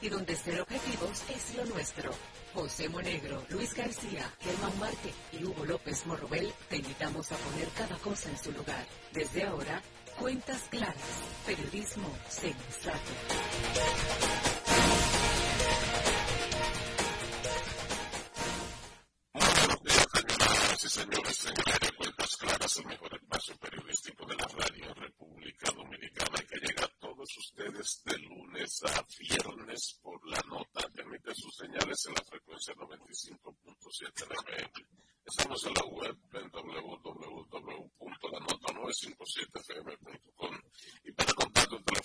y donde ser objetivos es lo nuestro. José Monegro, Luis García, Germán Marte y Hugo López Morrobel te invitamos a poner cada cosa en su lugar. Desde ahora, cuentas claras, periodismo sensato. Buenos días, señoras y señores más claras, el mejor espacio periodístico de la radio República Dominicana que llega a todos ustedes de lunes a viernes por la nota que emite sus señales en la frecuencia 95.7 FM. Estamos en la web en www.lanota957fm.com y para contar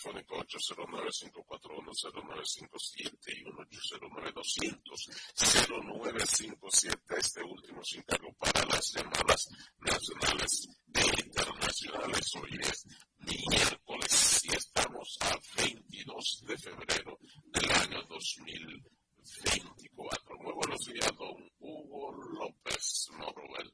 telefónico 809-541-0957 y 1-809-200-0957. Este último sin cargo para las llamadas nacionales e internacionales. Hoy es miércoles y estamos a 22 de febrero del año 2024. Muy buenos días, don Hugo López Morobel.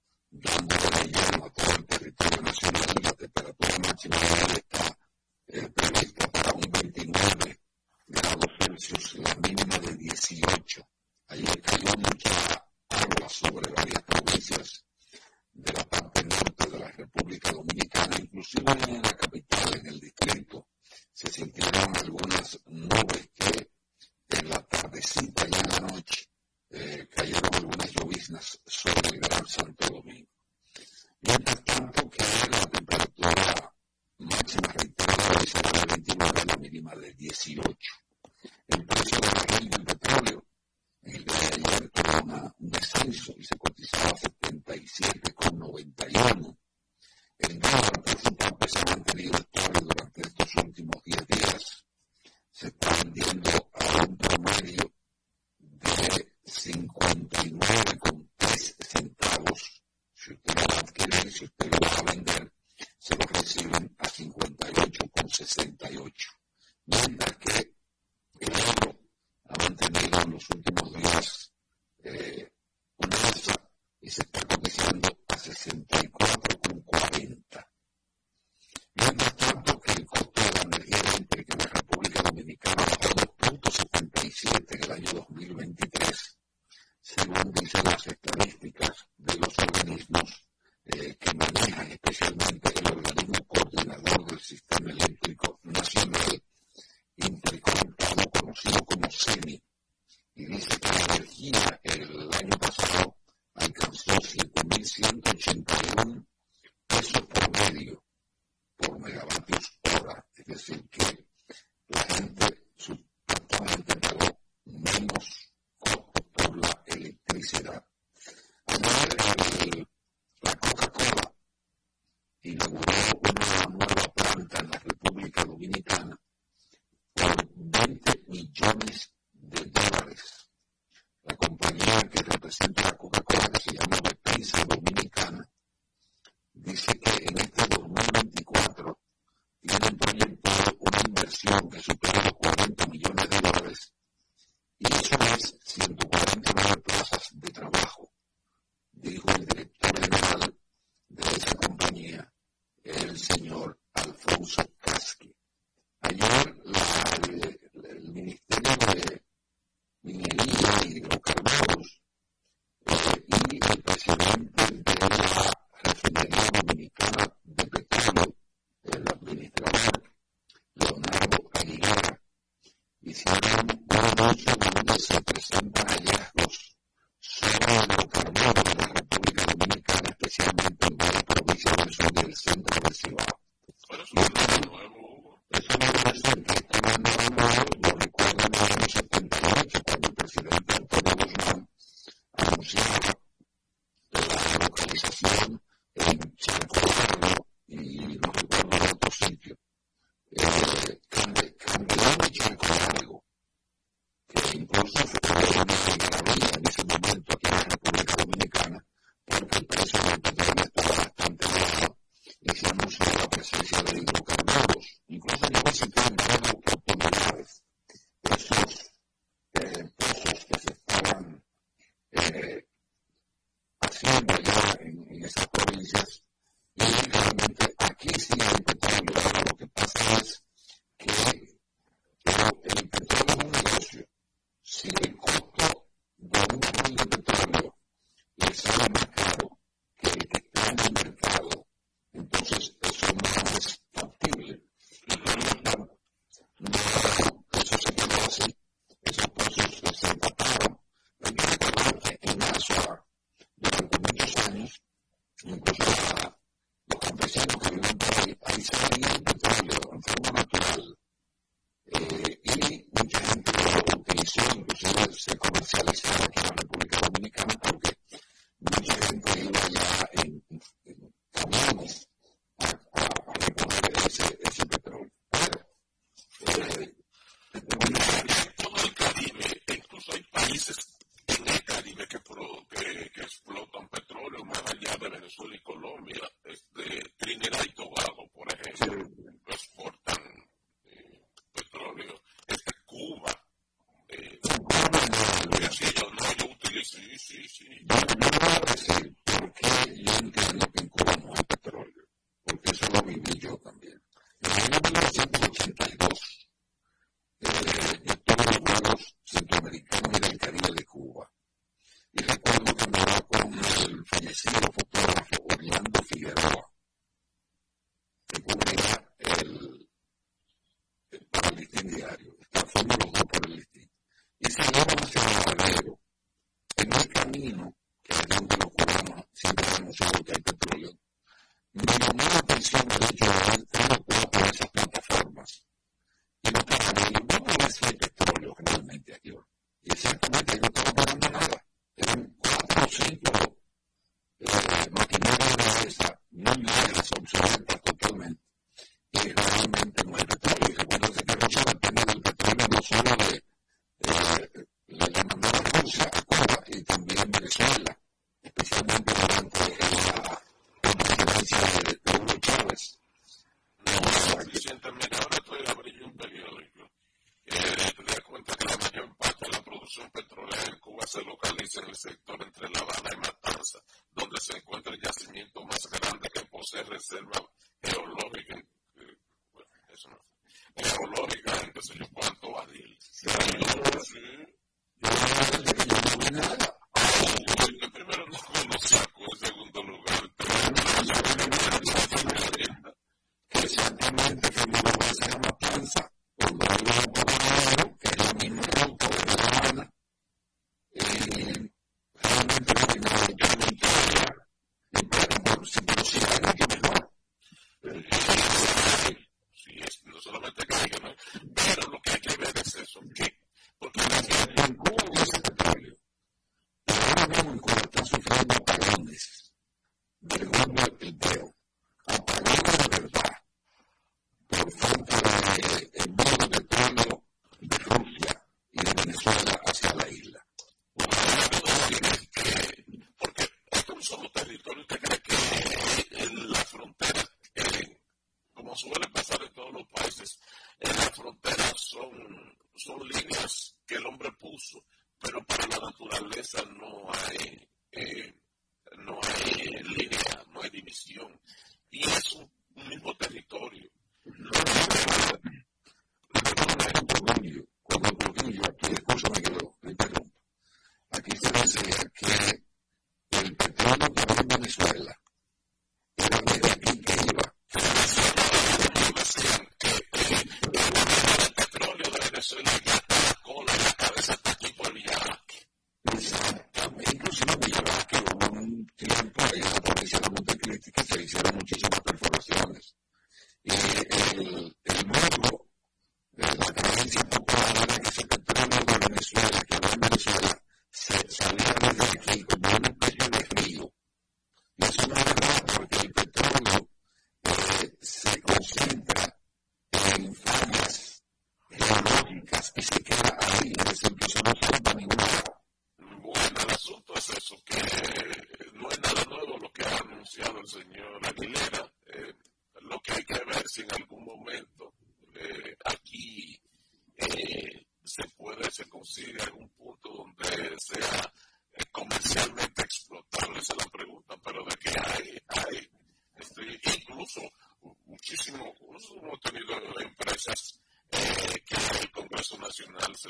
los últimos días.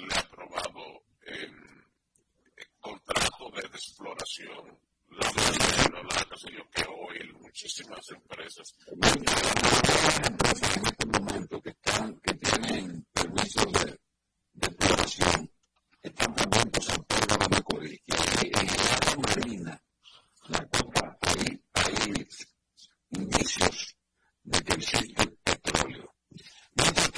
le ha aprobado eh, contratos de exploración, la madera, la que hoy muchísimas empresas. en este momento que, están, que tienen permisos de, de exploración están también por San Pedro de Macorís. Y en el área marina, la copa, ahí hay indicios de que existe petróleo. Mientras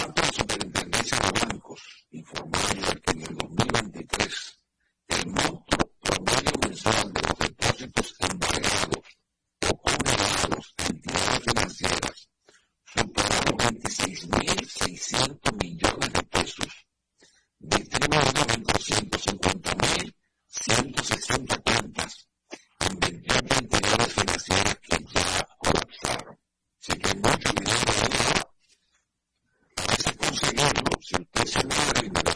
bancos informales que en el 2023 el monto promedio mensual de los depósitos embargados o congelados a entidades financieras superó los 26.600 millones de pesos, distribuidos en 250.160 cuentas en 28 entidades financieras que ya colapsaron. consciente es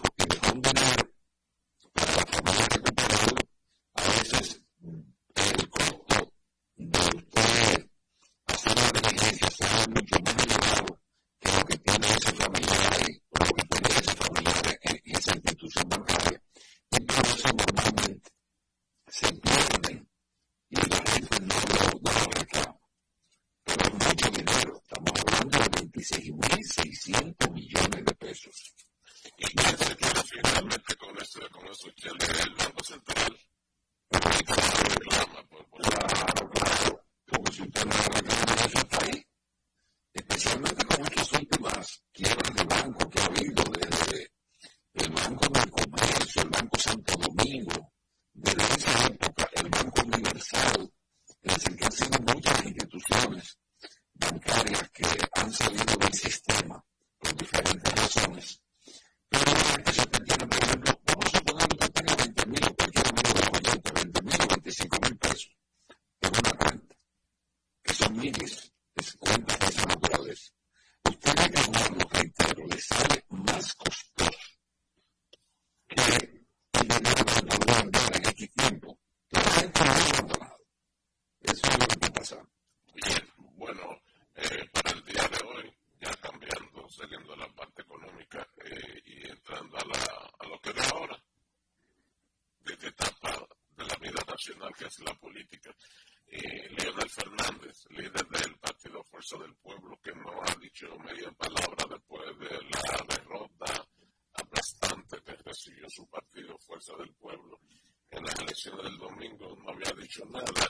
Shalom.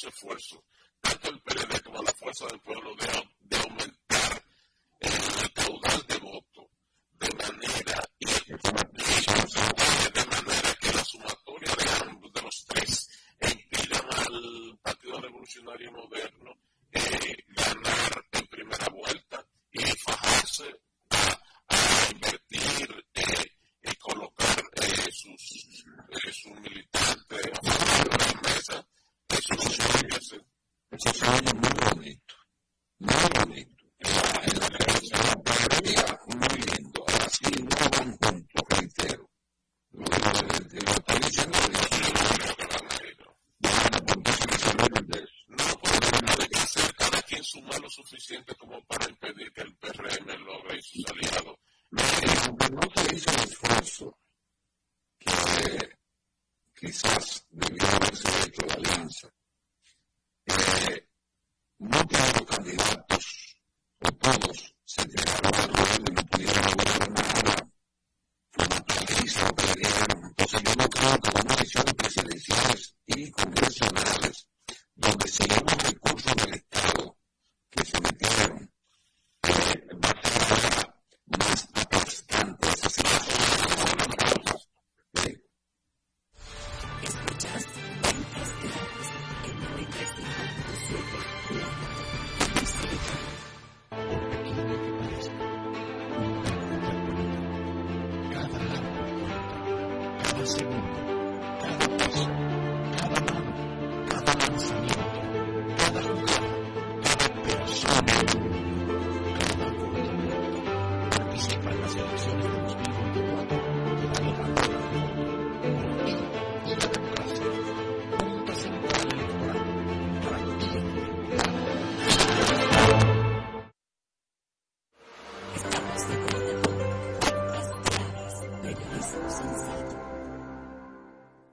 su esfuerzo, tanto el PLD como la Fuerza del Pueblo, de, de aumentar el caudal de votos de manera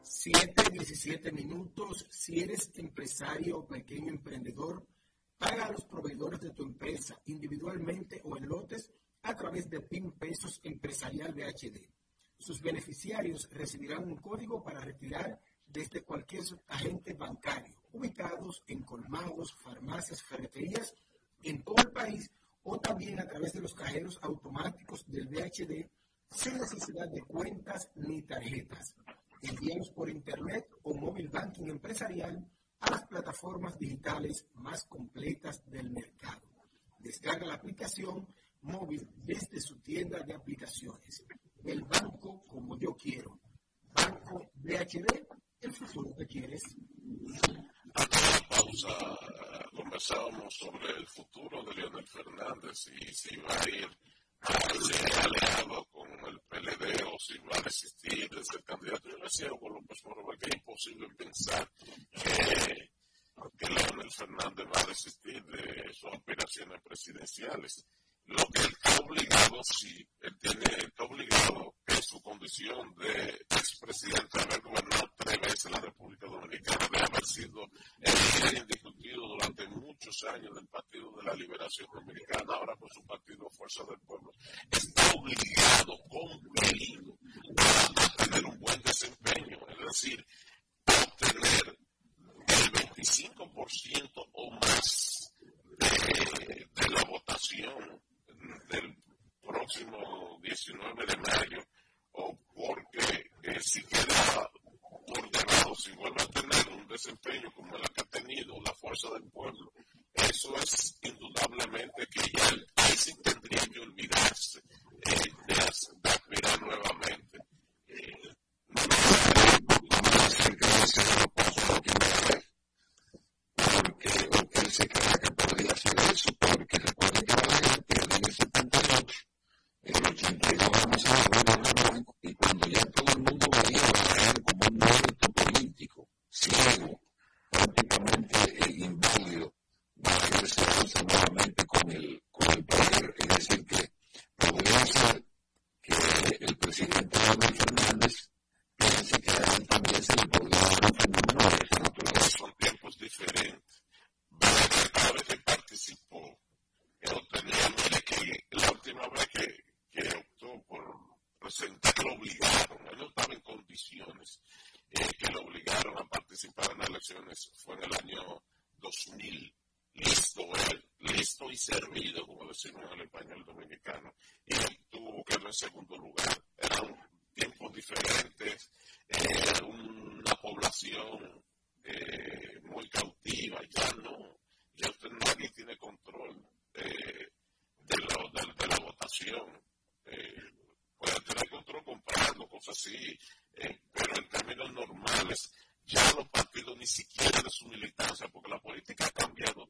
7, 17 minutos. Si eres empresario o pequeño emprendedor, paga a los proveedores de tu empresa individualmente o en lotes a través de PIN Pesos Empresarial BHD. Sus beneficiarios recibirán un código para retirar desde este cualquier agente bancario, ubicados en colmados, farmacias, ferreterías en todo el país o también a través de los cajeros automáticos del BHD sin necesidad de cuentas ni tarjetas, enviados por Internet o móvil banking empresarial a las plataformas digitales más completas del mercado. Descarga la aplicación móvil desde su tienda de aplicaciones. El banco como yo quiero. Banco BHD, el futuro que quieres. Antes de la pausa eh, conversábamos sobre el futuro de Leonel Fernández y si va a ir aliado con el PLD o si va a desistir de ser candidato. Yo le decía a Hugo López Moreno que es imposible pensar que, que Leonel Fernández va a desistir de sus aspiraciones presidenciales. Lo que él está obligado, sí, él tiene, está obligado en su condición de expresidente de haber gobernado tres veces la República Dominicana, de haber sido el líder indiscutido durante muchos años del Partido de la Liberación Dominicana, ahora por su partido Fuerza del Pueblo está obligado, compelido a, a tener un buen desempeño. Es decir, militancia, porque la política ha cambiado.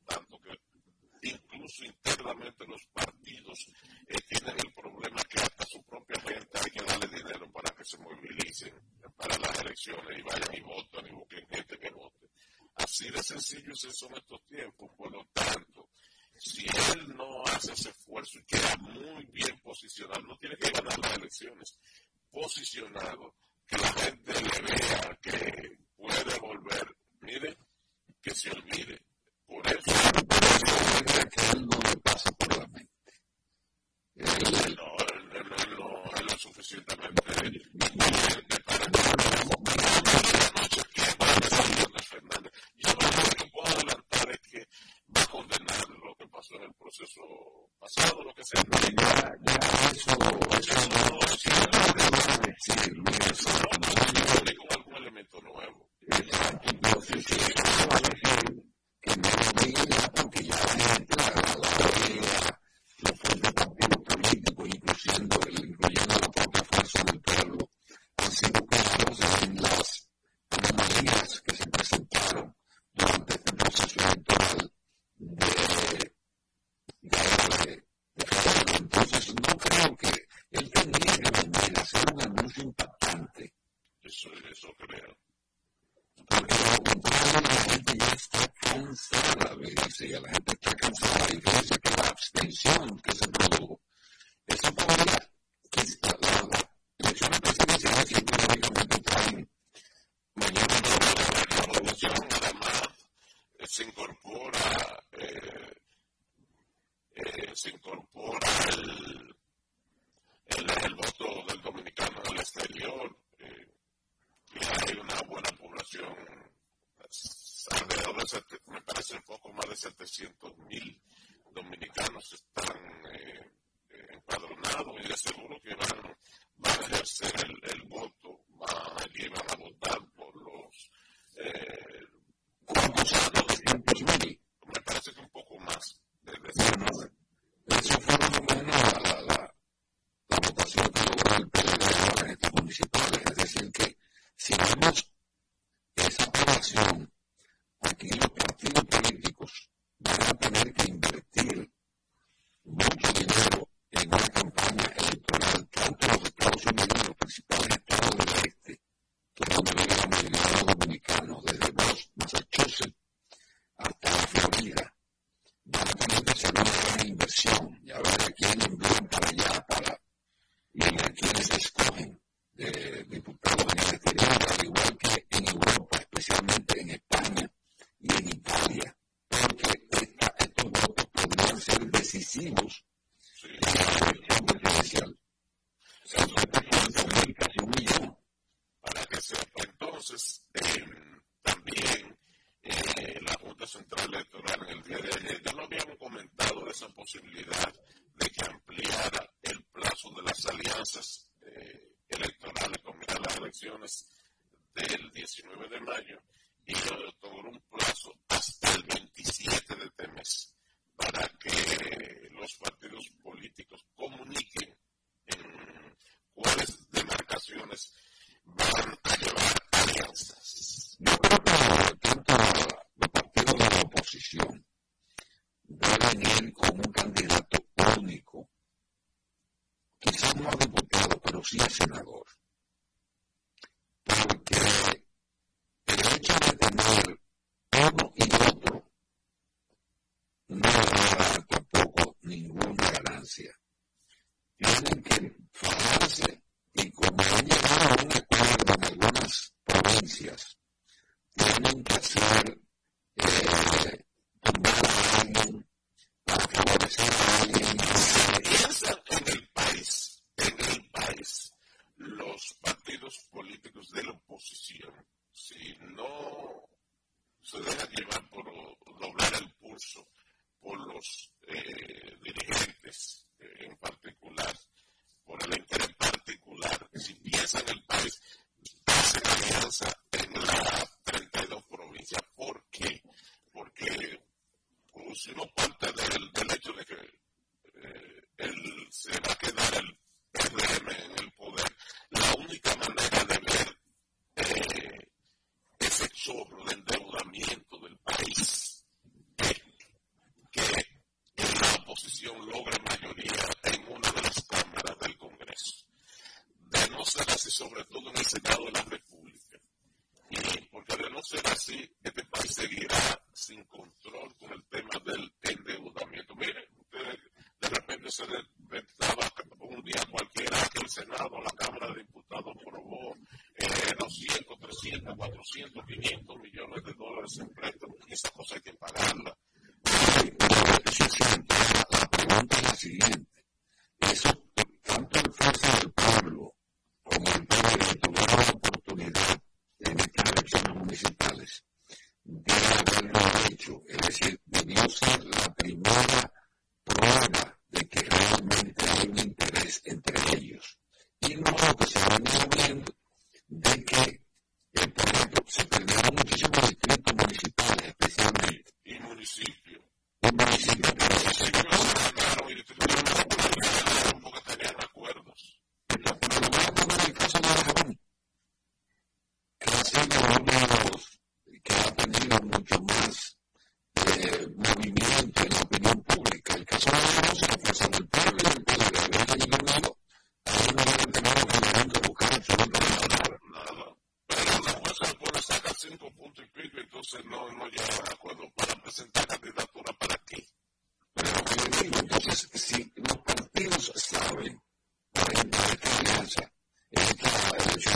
alianzas eh, electorales, combinar las elecciones del 19 de mayo y los si no se deja llevar por doblar el curso, por los 400, 500 millones de dólares en préstamos y esa cosa hay que pagarla. La, la pregunta es la siguiente.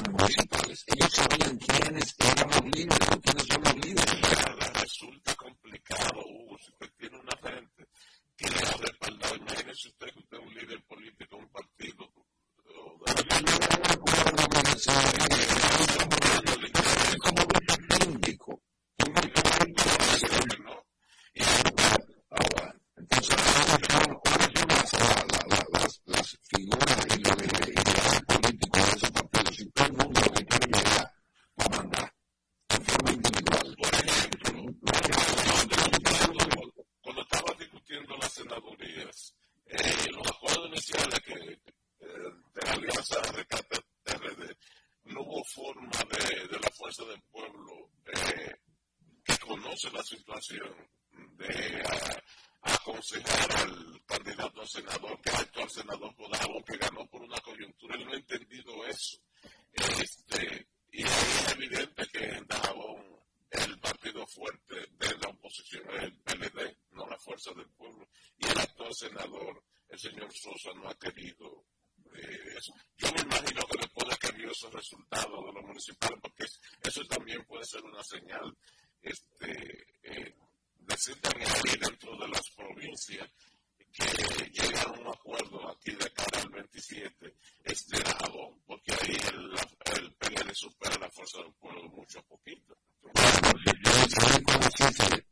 gubernamentales, ellos sabían quiénes éramos libres del pueblo. Y el actual senador, el señor Sosa, no ha querido eh, eso. Yo me imagino que después de que vio esos resultados de los municipales, porque eso también puede ser una señal este, eh, de dentro de las provincias que llegar a un acuerdo aquí de cara al 27 es de Aragón, porque ahí el, el PLD supera la fuerza del pueblo mucho a poquito. Yo, yo, yo, yo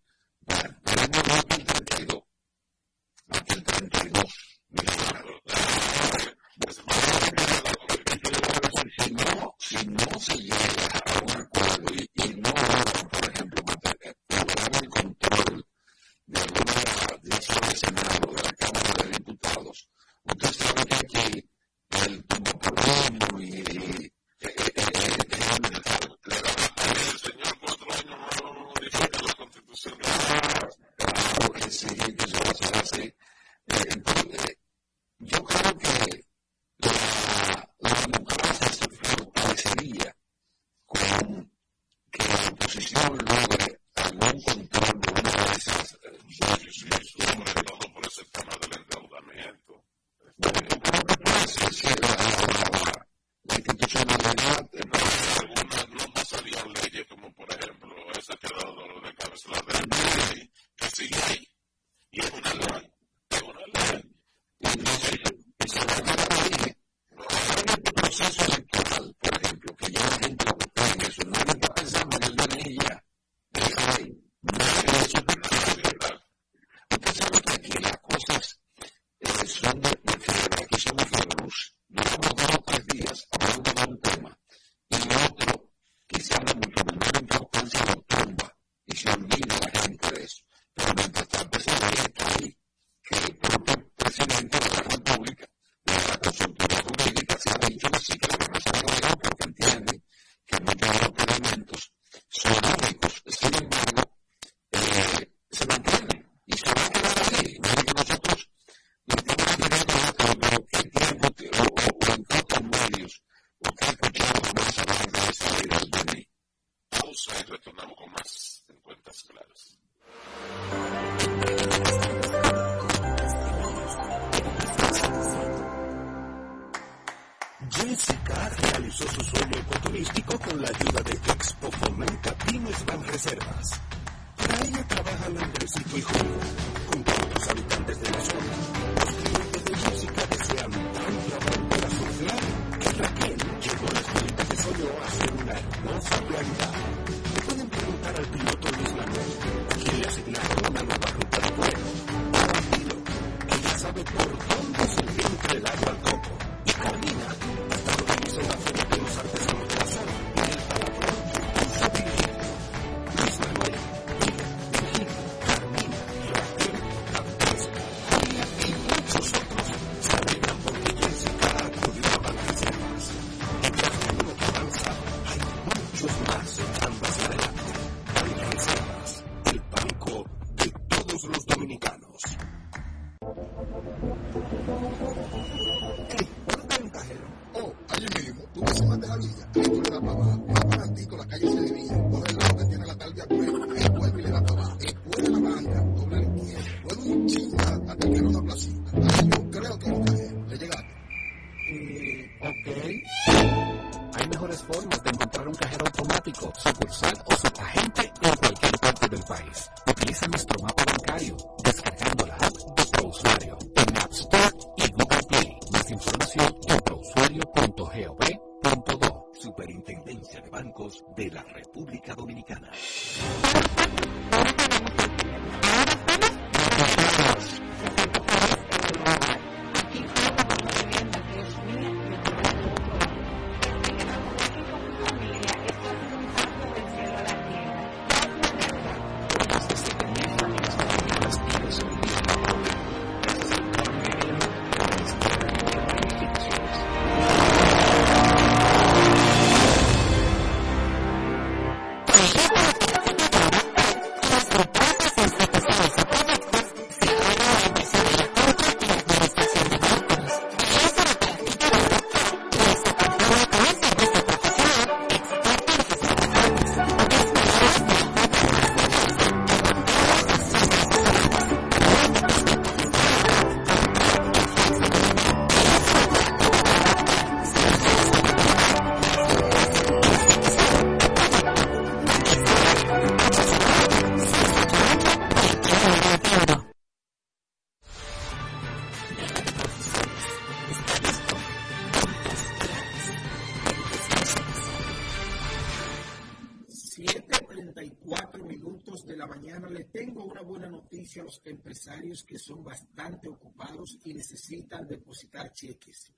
y necesitan depositar cheques.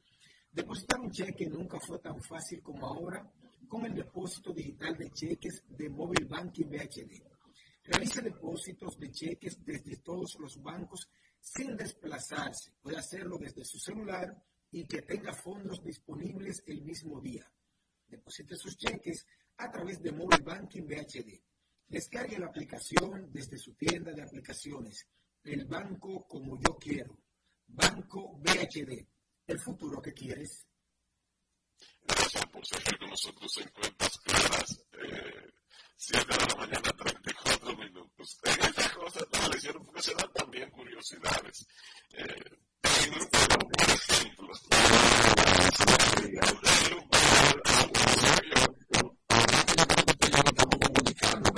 Depositar un cheque nunca fue tan fácil como ahora con el depósito digital de cheques de Mobile Banking BHD. Realice depósitos de cheques desde todos los bancos sin desplazarse. Puede hacerlo desde su celular y que tenga fondos disponibles el mismo día. Deposite sus cheques a través de Mobile Banking BHD. Descargue la aplicación desde su tienda de aplicaciones. El banco como yo quiero. Banco BHD, el futuro que quieres. Gracias por seguir con nosotros en Cuentas Claras. Eh, de la mañana, 34 minutos. Eh, en esas cosas de porque elección profesional también curiosidades. Eh, un un comunicando,